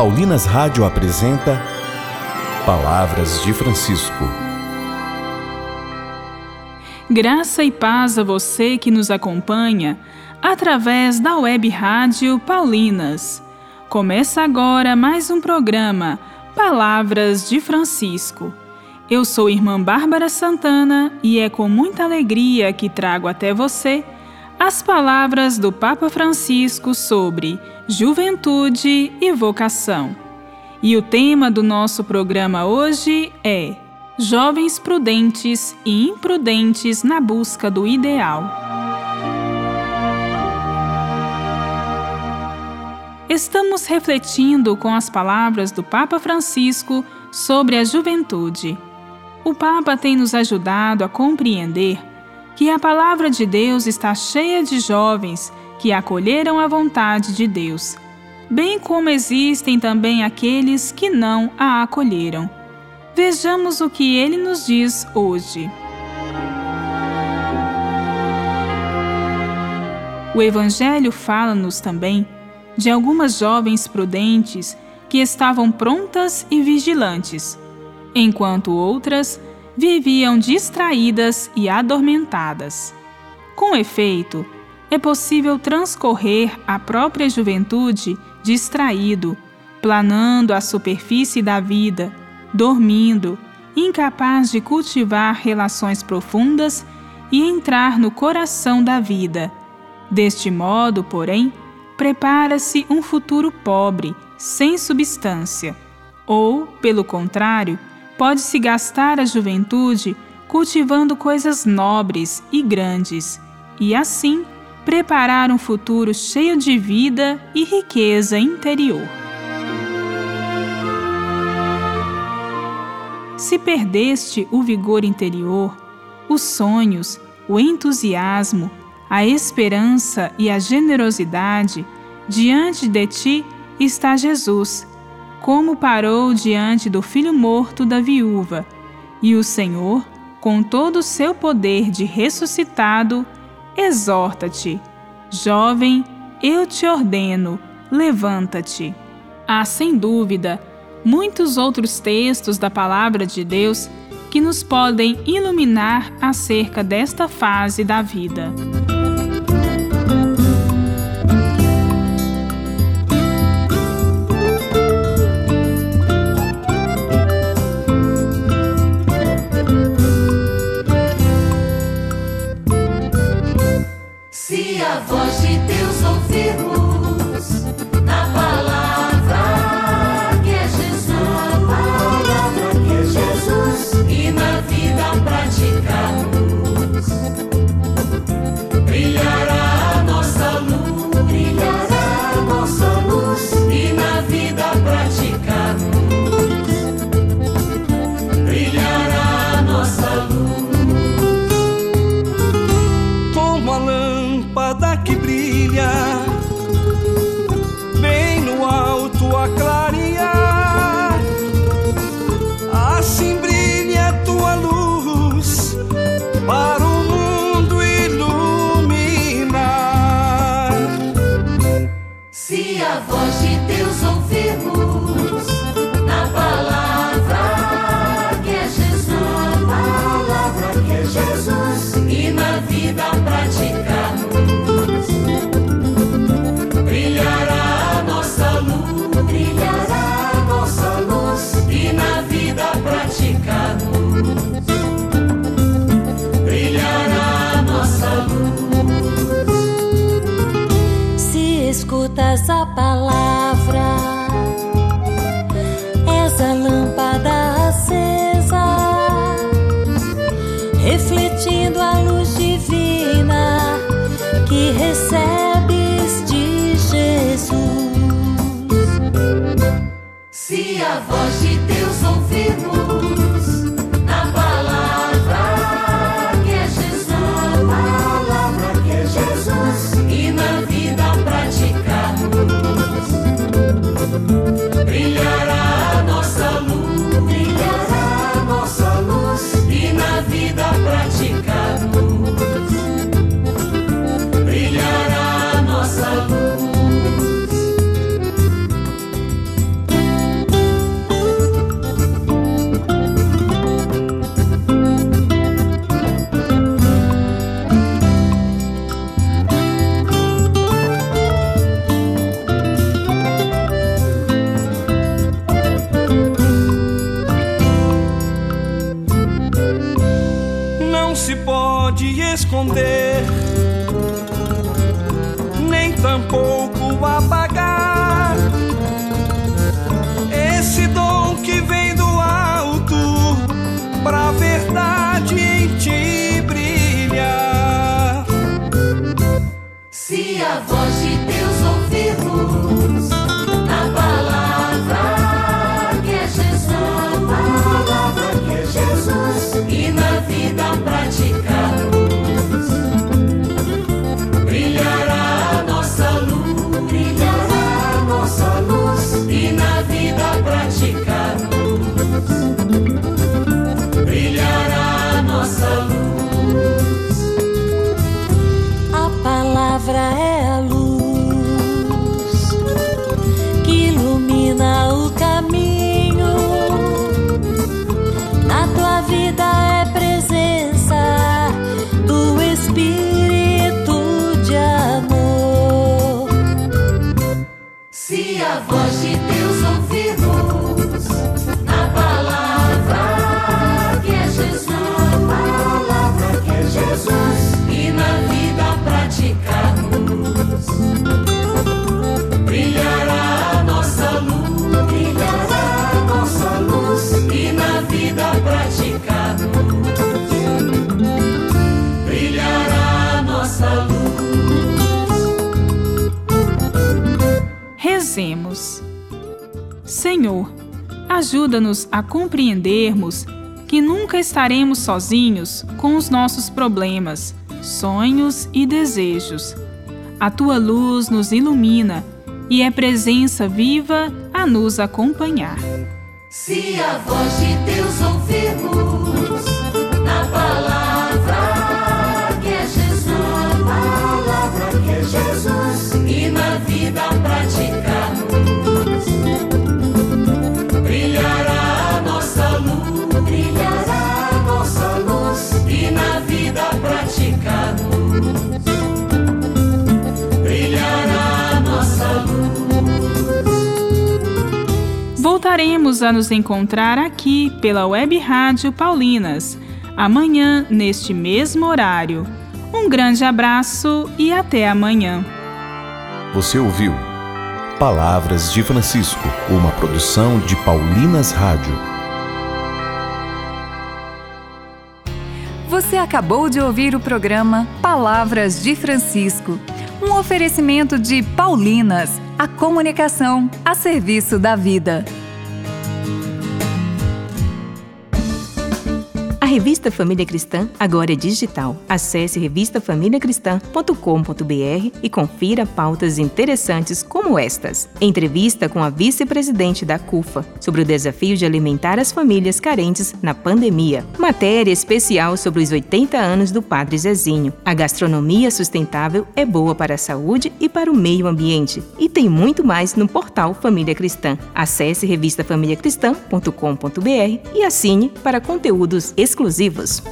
Paulinas Rádio apresenta Palavras de Francisco. Graça e paz a você que nos acompanha através da web rádio Paulinas. Começa agora mais um programa Palavras de Francisco. Eu sou irmã Bárbara Santana e é com muita alegria que trago até você as palavras do Papa Francisco sobre juventude e vocação. E o tema do nosso programa hoje é Jovens prudentes e imprudentes na busca do ideal. Estamos refletindo com as palavras do Papa Francisco sobre a juventude. O Papa tem nos ajudado a compreender que a palavra de Deus está cheia de jovens que acolheram a vontade de Deus, bem como existem também aqueles que não a acolheram. Vejamos o que ele nos diz hoje. O Evangelho fala-nos também de algumas jovens prudentes que estavam prontas e vigilantes, enquanto outras viviam distraídas e adormentadas. Com efeito, é possível transcorrer a própria juventude distraído, planando a superfície da vida, dormindo, incapaz de cultivar relações profundas e entrar no coração da vida. Deste modo, porém, prepara-se um futuro pobre, sem substância, ou, pelo contrário, pode-se gastar a juventude cultivando coisas nobres e grandes, e assim preparar um futuro cheio de vida e riqueza interior. Se perdeste o vigor interior, os sonhos, o entusiasmo, a esperança e a generosidade, diante de ti está Jesus como parou diante do filho morto da viúva, e o Senhor, com todo o seu poder de ressuscitado, exorta-te: Jovem, eu te ordeno, levanta-te. Há, sem dúvida, muitos outros textos da Palavra de Deus que nos podem iluminar acerca desta fase da vida. Essa palavra, esconder, nem tampouco apagar. Esse dom que vem do alto, pra verdade em ti brilhar. Se a voz de Deus ouvirmos na palavra que é Jesus, palavra que é Jesus, e Rezemos. Senhor, ajuda-nos a compreendermos que nunca estaremos sozinhos com os nossos problemas, sonhos e desejos. A tua luz nos ilumina e é presença viva a nos acompanhar. Se a voz de Deus ouvirmos na palavra Voltaremos a nos encontrar aqui pela Web Rádio Paulinas, amanhã, neste mesmo horário. Um grande abraço e até amanhã. Você ouviu Palavras de Francisco, uma produção de Paulinas Rádio. Você acabou de ouvir o programa Palavras de Francisco, um oferecimento de Paulinas, a comunicação a serviço da vida. Revista Família Cristã agora é digital. Acesse revistafamiliacristã.com.br e confira pautas interessantes como estas. Entrevista com a vice-presidente da CUFA sobre o desafio de alimentar as famílias carentes na pandemia. Matéria especial sobre os 80 anos do Padre Zezinho. A gastronomia sustentável é boa para a saúde e para o meio ambiente. E tem muito mais no portal Família Cristã. Acesse revistafamiliacristã.com.br e assine para conteúdos exclusivos.